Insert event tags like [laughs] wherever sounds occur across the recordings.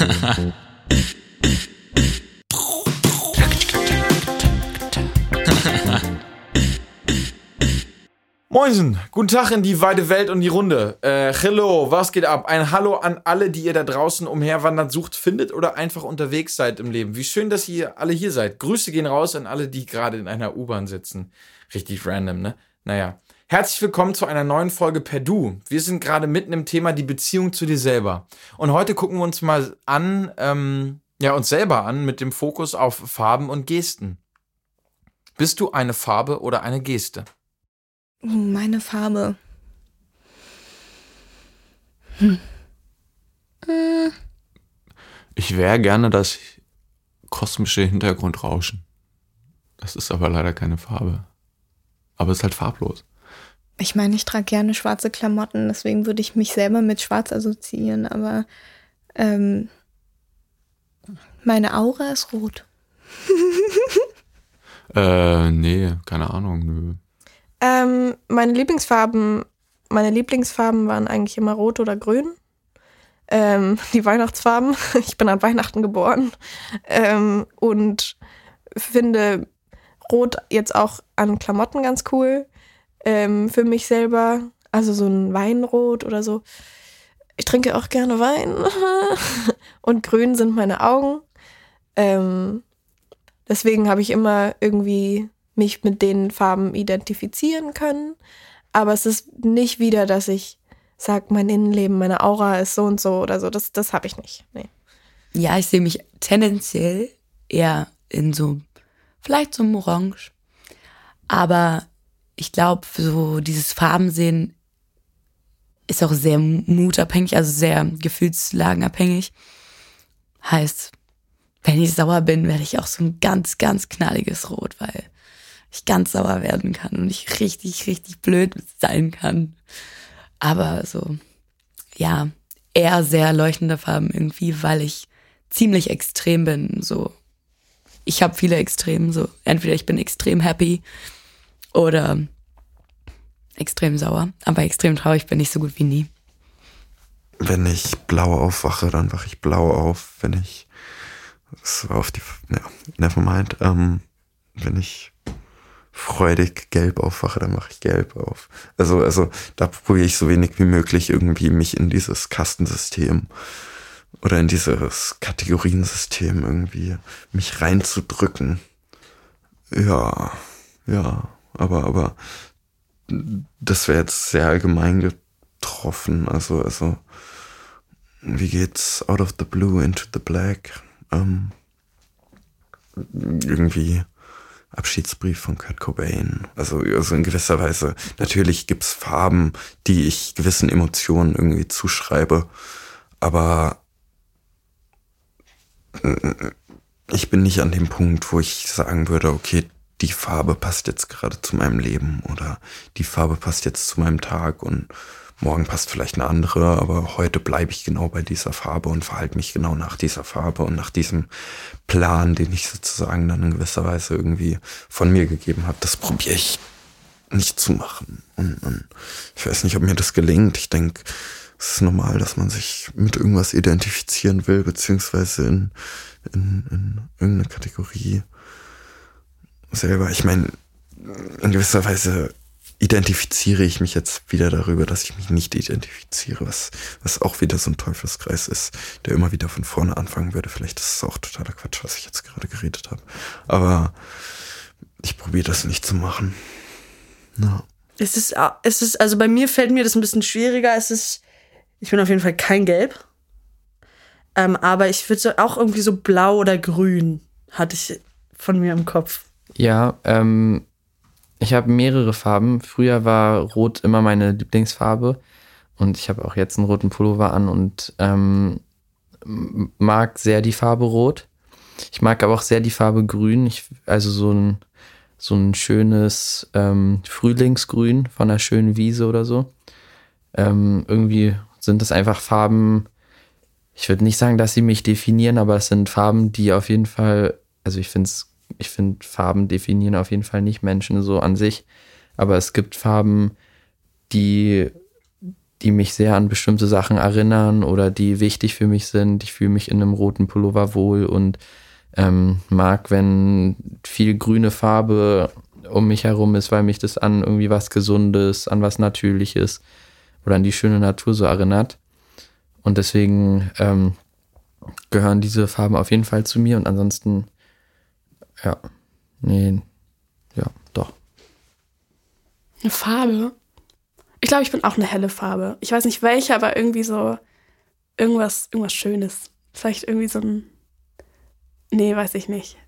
[laughs] Moinsen, guten Tag in die weite Welt und die Runde. Äh, hello, was geht ab? Ein Hallo an alle, die ihr da draußen umherwandert, sucht, findet oder einfach unterwegs seid im Leben. Wie schön, dass ihr alle hier seid. Grüße gehen raus an alle, die gerade in einer U-Bahn sitzen. Richtig random, ne? Naja. Herzlich willkommen zu einer neuen Folge per Du. Wir sind gerade mitten im Thema die Beziehung zu dir selber. Und heute gucken wir uns mal an, ähm, ja, uns selber an mit dem Fokus auf Farben und Gesten. Bist du eine Farbe oder eine Geste? Meine Farbe. Hm. Äh. Ich wäre gerne das kosmische Hintergrundrauschen. Das ist aber leider keine Farbe. Aber es ist halt farblos. Ich meine, ich trage gerne schwarze Klamotten, deswegen würde ich mich selber mit Schwarz assoziieren, aber ähm, meine Aura ist rot. [laughs] äh, nee, keine Ahnung, nö. Ähm, meine Lieblingsfarben, meine Lieblingsfarben waren eigentlich immer rot oder grün. Ähm, [laughs] die Weihnachtsfarben. [laughs] Ich bin an Weihnachten geboren. Ähm, und finde Rot jetzt auch an Klamotten ganz cool. Ähm, für mich selber. Also so ein Weinrot oder so. Ich trinke auch gerne Wein. [laughs] und grün sind meine Augen. Ähm, deswegen habe ich immer irgendwie mich mit den Farben identifizieren können. Aber es ist nicht wieder, dass ich sage, mein Innenleben, meine Aura ist so und so oder so. Das, das habe ich nicht. Nee. Ja, ich sehe mich tendenziell eher in so, vielleicht so einem Orange. Aber ich glaube, so dieses Farbensehen ist auch sehr mutabhängig, also sehr gefühlslagenabhängig. Heißt, wenn ich sauer bin, werde ich auch so ein ganz, ganz knalliges Rot, weil ich ganz sauer werden kann und ich richtig, richtig blöd sein kann. Aber so, ja, eher sehr leuchtende Farben irgendwie, weil ich ziemlich extrem bin. So, ich habe viele Extremen. So, entweder ich bin extrem happy oder extrem sauer. Aber extrem traurig bin ich so gut wie nie. Wenn ich blau aufwache, dann wache ich blau auf. Wenn ich, war auf die, ja, never mind, ähm, wenn ich freudig gelb aufwache, dann mache ich gelb auf. Also, also da probiere ich so wenig wie möglich irgendwie mich in dieses Kastensystem oder in dieses Kategoriensystem irgendwie mich reinzudrücken. Ja, ja, aber, aber das wäre jetzt sehr allgemein getroffen. Also, also, wie geht's out of the blue into the black? Ähm, irgendwie Abschiedsbrief von Kurt Cobain. Also, also in gewisser Weise, natürlich gibt's Farben, die ich gewissen Emotionen irgendwie zuschreibe, aber äh, ich bin nicht an dem Punkt, wo ich sagen würde, okay, die Farbe passt jetzt gerade zu meinem Leben oder die Farbe passt jetzt zu meinem Tag und morgen passt vielleicht eine andere, aber heute bleibe ich genau bei dieser Farbe und verhalte mich genau nach dieser Farbe und nach diesem Plan, den ich sozusagen dann in gewisser Weise irgendwie von mir gegeben habe. Das probiere ich nicht zu machen. Und, und ich weiß nicht, ob mir das gelingt. Ich denke, es ist normal, dass man sich mit irgendwas identifizieren will, beziehungsweise in, in, in irgendeine Kategorie selber. Ich meine, in gewisser Weise identifiziere ich mich jetzt wieder darüber, dass ich mich nicht identifiziere, was, was auch wieder so ein Teufelskreis ist, der immer wieder von vorne anfangen würde. Vielleicht ist es auch totaler Quatsch, was ich jetzt gerade geredet habe. Aber ich probiere das nicht zu machen. Ja. Es ist, es ist, also bei mir fällt mir das ein bisschen schwieriger. Es ist, ich bin auf jeden Fall kein Gelb. Ähm, aber ich würde so auch irgendwie so blau oder grün hatte ich von mir im Kopf. Ja, ähm, ich habe mehrere Farben. Früher war Rot immer meine Lieblingsfarbe. Und ich habe auch jetzt einen roten Pullover an und ähm, mag sehr die Farbe Rot. Ich mag aber auch sehr die Farbe Grün. Ich, also so ein, so ein schönes ähm, Frühlingsgrün von einer schönen Wiese oder so. Ähm, irgendwie sind das einfach Farben, ich würde nicht sagen, dass sie mich definieren, aber es sind Farben, die auf jeden Fall, also ich finde es ich finde, Farben definieren auf jeden Fall nicht Menschen so an sich. Aber es gibt Farben, die, die mich sehr an bestimmte Sachen erinnern oder die wichtig für mich sind. Ich fühle mich in einem roten Pullover wohl und ähm, mag, wenn viel grüne Farbe um mich herum ist, weil mich das an irgendwie was Gesundes, an was Natürliches oder an die schöne Natur so erinnert. Und deswegen ähm, gehören diese Farben auf jeden Fall zu mir und ansonsten, ja, nee, ja, doch. Eine Farbe? Ich glaube, ich bin auch eine helle Farbe. Ich weiß nicht welche, aber irgendwie so irgendwas, irgendwas Schönes. Vielleicht irgendwie so ein. Nee, weiß ich nicht.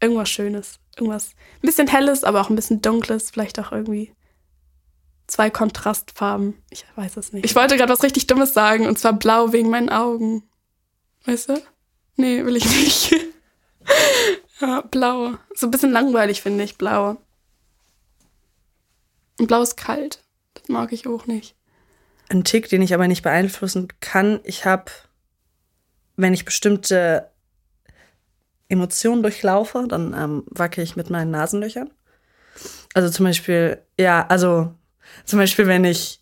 Irgendwas Schönes. Irgendwas. Ein bisschen helles, aber auch ein bisschen dunkles. Vielleicht auch irgendwie zwei Kontrastfarben. Ich weiß es nicht. Ich wollte gerade was richtig Dummes sagen und zwar blau wegen meinen Augen. Weißt du? Nee, will ich nicht. [laughs] ja, blau. So ein bisschen langweilig, finde ich, blau. Und blau ist kalt. Das mag ich auch nicht. Ein Tick, den ich aber nicht beeinflussen kann, ich habe, wenn ich bestimmte Emotionen durchlaufe, dann ähm, wacke ich mit meinen Nasenlöchern. Also zum Beispiel, ja, also zum Beispiel, wenn ich,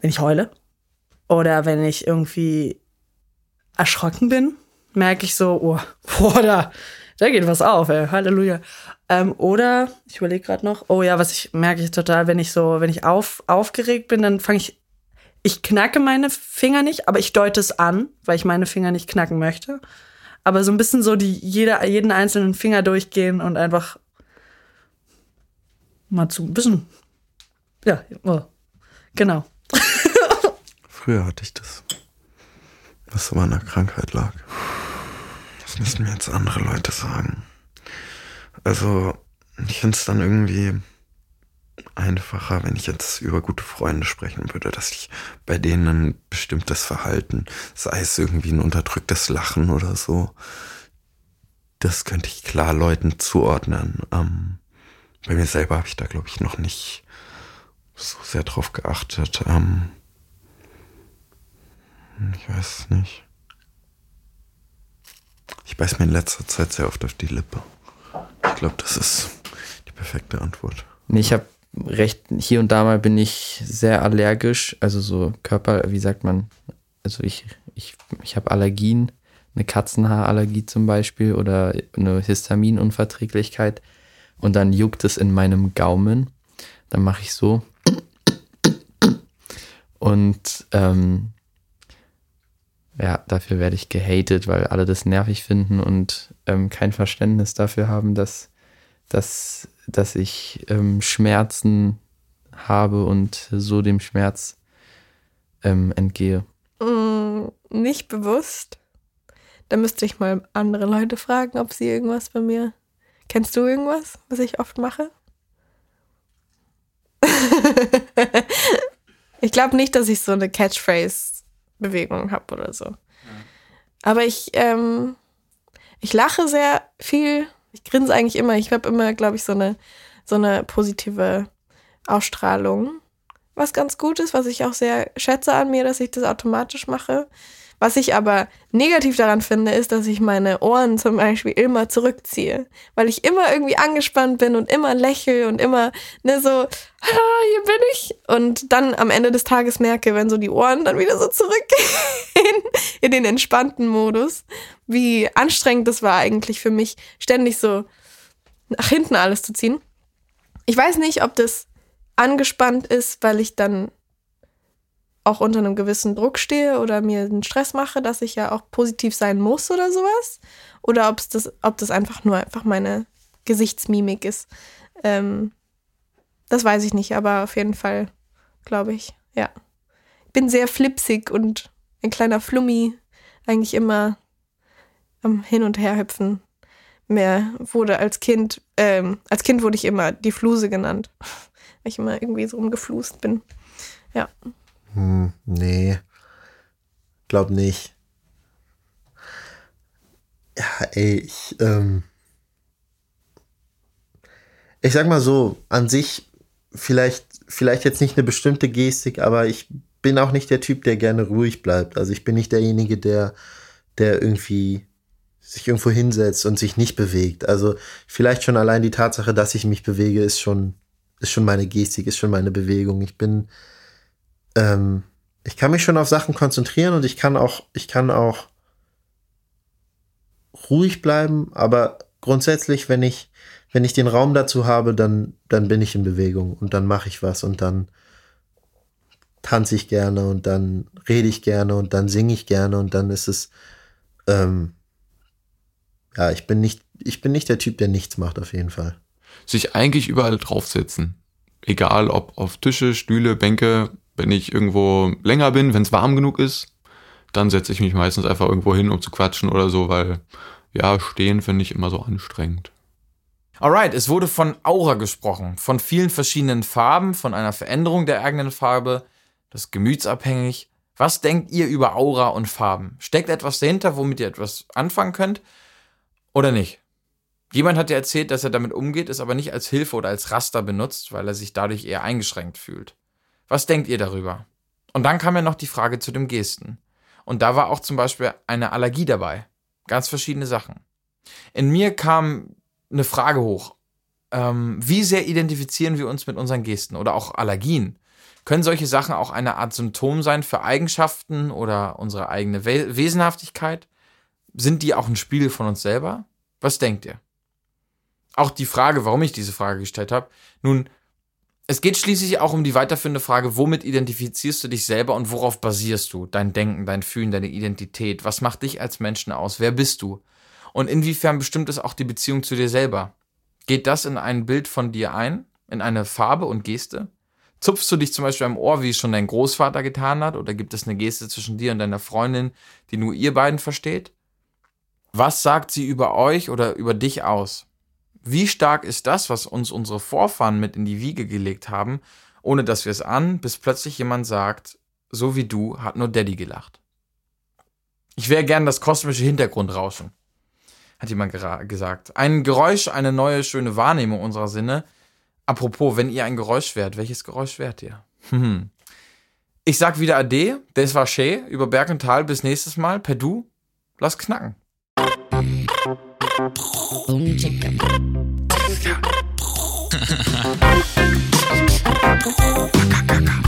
wenn ich heule oder wenn ich irgendwie erschrocken bin, merke ich so, oh, boah, da, da geht was auf, ey, Halleluja. Ähm, oder, ich überlege gerade noch, oh ja, was ich merke ich total, wenn ich so, wenn ich auf, aufgeregt bin, dann fange ich, ich knacke meine Finger nicht, aber ich deute es an, weil ich meine Finger nicht knacken möchte. Aber so ein bisschen so die, jeder, jeden einzelnen Finger durchgehen und einfach mal zu ein bisschen. Ja, oh, genau. [laughs] Früher hatte ich das. Was an meiner Krankheit lag. Müssen mir jetzt andere Leute sagen. Also, ich finde es dann irgendwie einfacher, wenn ich jetzt über gute Freunde sprechen würde, dass ich bei denen ein bestimmtes Verhalten, sei es irgendwie ein unterdrücktes Lachen oder so, das könnte ich klar Leuten zuordnen. Ähm, bei mir selber habe ich da, glaube ich, noch nicht so sehr drauf geachtet. Ähm, ich weiß nicht. Ich beiß mir in letzter Zeit sehr oft auf die Lippe. Ich glaube, das ist die perfekte Antwort. Nee, ich habe recht, hier und da mal bin ich sehr allergisch, also so Körper, wie sagt man, also ich, ich, ich habe Allergien, eine Katzenhaarallergie zum Beispiel oder eine Histaminunverträglichkeit und dann juckt es in meinem Gaumen. Dann mache ich so. Und ähm, ja, dafür werde ich gehatet, weil alle das nervig finden und ähm, kein Verständnis dafür haben, dass, dass, dass ich ähm, Schmerzen habe und so dem Schmerz ähm, entgehe. Mm, nicht bewusst. Da müsste ich mal andere Leute fragen, ob sie irgendwas bei mir. Kennst du irgendwas, was ich oft mache? [laughs] ich glaube nicht, dass ich so eine Catchphrase-Bewegung habe oder so. Aber ich, ähm, ich lache sehr viel. Ich grinse eigentlich immer. Ich habe immer, glaube ich, so eine, so eine positive Ausstrahlung. Was ganz gut ist, was ich auch sehr schätze an mir, dass ich das automatisch mache. Was ich aber negativ daran finde, ist, dass ich meine Ohren zum Beispiel immer zurückziehe, weil ich immer irgendwie angespannt bin und immer lächle und immer ne, so, ah, hier bin ich. Und dann am Ende des Tages merke, wenn so die Ohren dann wieder so zurückgehen [laughs] in den entspannten Modus, wie anstrengend das war eigentlich für mich, ständig so nach hinten alles zu ziehen. Ich weiß nicht, ob das angespannt ist, weil ich dann auch unter einem gewissen Druck stehe oder mir einen Stress mache, dass ich ja auch positiv sein muss oder sowas. Oder ob das, ob das einfach nur einfach meine Gesichtsmimik ist. Ähm, das weiß ich nicht, aber auf jeden Fall, glaube ich, ja. Ich bin sehr flipsig und ein kleiner Flummi, eigentlich immer am Hin- und Herhüpfen. Mehr wurde als Kind, ähm, als Kind wurde ich immer die Fluse genannt, [laughs] weil ich immer irgendwie so rumgeflust bin. Ja. Hm, nee. Glaub nicht. Ja, ey, ich, ähm, ich sag mal so, an sich vielleicht, vielleicht jetzt nicht eine bestimmte Gestik, aber ich bin auch nicht der Typ, der gerne ruhig bleibt. Also ich bin nicht derjenige, der, der irgendwie sich irgendwo hinsetzt und sich nicht bewegt. Also vielleicht schon allein die Tatsache, dass ich mich bewege, ist schon, ist schon meine Gestik, ist schon meine Bewegung. Ich bin, ähm, ich kann mich schon auf Sachen konzentrieren und ich kann auch, ich kann auch ruhig bleiben, aber grundsätzlich, wenn ich, wenn ich den Raum dazu habe, dann, dann bin ich in Bewegung und dann mache ich was und dann tanze ich gerne und dann rede ich gerne und dann singe ich gerne und dann ist es, ähm, ja, ich bin nicht, ich bin nicht der Typ, der nichts macht, auf jeden Fall. Sich eigentlich überall draufsetzen. Egal ob auf Tische, Stühle, Bänke, wenn ich irgendwo länger bin, wenn es warm genug ist, dann setze ich mich meistens einfach irgendwo hin, um zu quatschen oder so, weil ja, stehen finde ich immer so anstrengend. Alright, es wurde von Aura gesprochen, von vielen verschiedenen Farben, von einer Veränderung der eigenen Farbe, das gemütsabhängig. Was denkt ihr über Aura und Farben? Steckt etwas dahinter, womit ihr etwas anfangen könnt oder nicht? Jemand hat dir erzählt, dass er damit umgeht, es aber nicht als Hilfe oder als Raster benutzt, weil er sich dadurch eher eingeschränkt fühlt. Was denkt ihr darüber? Und dann kam ja noch die Frage zu dem Gesten. Und da war auch zum Beispiel eine Allergie dabei. Ganz verschiedene Sachen. In mir kam eine Frage hoch. Ähm, wie sehr identifizieren wir uns mit unseren Gesten oder auch Allergien? Können solche Sachen auch eine Art Symptom sein für Eigenschaften oder unsere eigene We Wesenhaftigkeit? Sind die auch ein Spiegel von uns selber? Was denkt ihr? Auch die Frage, warum ich diese Frage gestellt habe. Nun, es geht schließlich auch um die weiterführende Frage, womit identifizierst du dich selber und worauf basierst du? Dein Denken, dein Fühlen, deine Identität. Was macht dich als Menschen aus? Wer bist du? Und inwiefern bestimmt es auch die Beziehung zu dir selber? Geht das in ein Bild von dir ein? In eine Farbe und Geste? Zupfst du dich zum Beispiel am Ohr, wie es schon dein Großvater getan hat? Oder gibt es eine Geste zwischen dir und deiner Freundin, die nur ihr beiden versteht? Was sagt sie über euch oder über dich aus? Wie stark ist das, was uns unsere Vorfahren mit in die Wiege gelegt haben, ohne dass wir es an, bis plötzlich jemand sagt, so wie du hat nur Daddy gelacht. Ich wäre gern das kosmische Hintergrundrauschen, hat jemand gesagt. Ein Geräusch, eine neue schöne Wahrnehmung unserer Sinne. Apropos, wenn ihr ein Geräusch wärt, welches Geräusch wärt ihr? ich sag wieder Ade, das war schön, über Berg und Tal, bis nächstes Mal, per Du, lass knacken. Boom. Boom.